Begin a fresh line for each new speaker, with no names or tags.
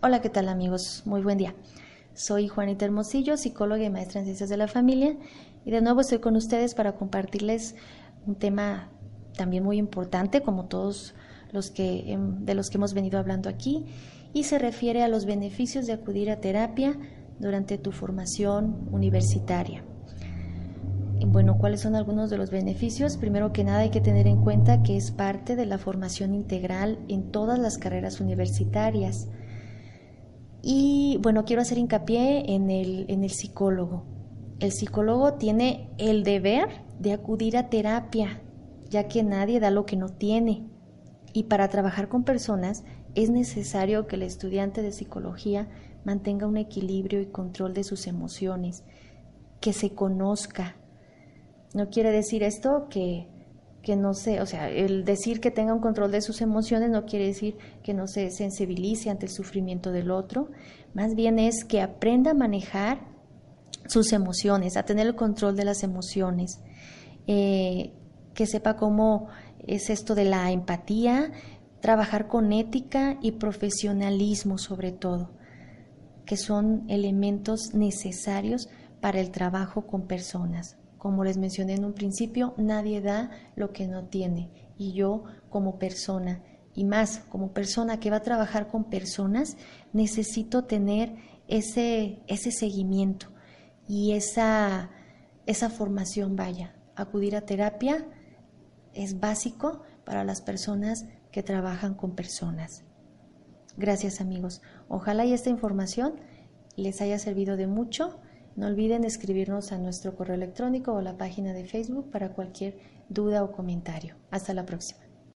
Hola, ¿qué tal amigos? Muy buen día. Soy Juanita Hermosillo, psicóloga y maestra en ciencias de la familia, y de nuevo estoy con ustedes para compartirles un tema también muy importante, como todos los que de los que hemos venido hablando aquí, y se refiere a los beneficios de acudir a terapia durante tu formación universitaria. Bueno, ¿cuáles son algunos de los beneficios? Primero que nada hay que tener en cuenta que es parte de la formación integral en todas las carreras universitarias. Y bueno, quiero hacer hincapié en el, en el psicólogo. El psicólogo tiene el deber de acudir a terapia, ya que nadie da lo que no tiene. Y para trabajar con personas es necesario que el estudiante de psicología mantenga un equilibrio y control de sus emociones, que se conozca. No quiere decir esto que, que no se, o sea, el decir que tenga un control de sus emociones no quiere decir que no se sensibilice ante el sufrimiento del otro, más bien es que aprenda a manejar sus emociones, a tener el control de las emociones, eh, que sepa cómo es esto de la empatía, trabajar con ética y profesionalismo sobre todo, que son elementos necesarios para el trabajo con personas. Como les mencioné en un principio, nadie da lo que no tiene. Y yo como persona, y más como persona que va a trabajar con personas, necesito tener ese, ese seguimiento y esa, esa formación, vaya. Acudir a terapia es básico para las personas que trabajan con personas. Gracias amigos. Ojalá y esta información les haya servido de mucho no olviden escribirnos a nuestro correo electrónico o la página de Facebook para cualquier duda o comentario. Hasta la próxima.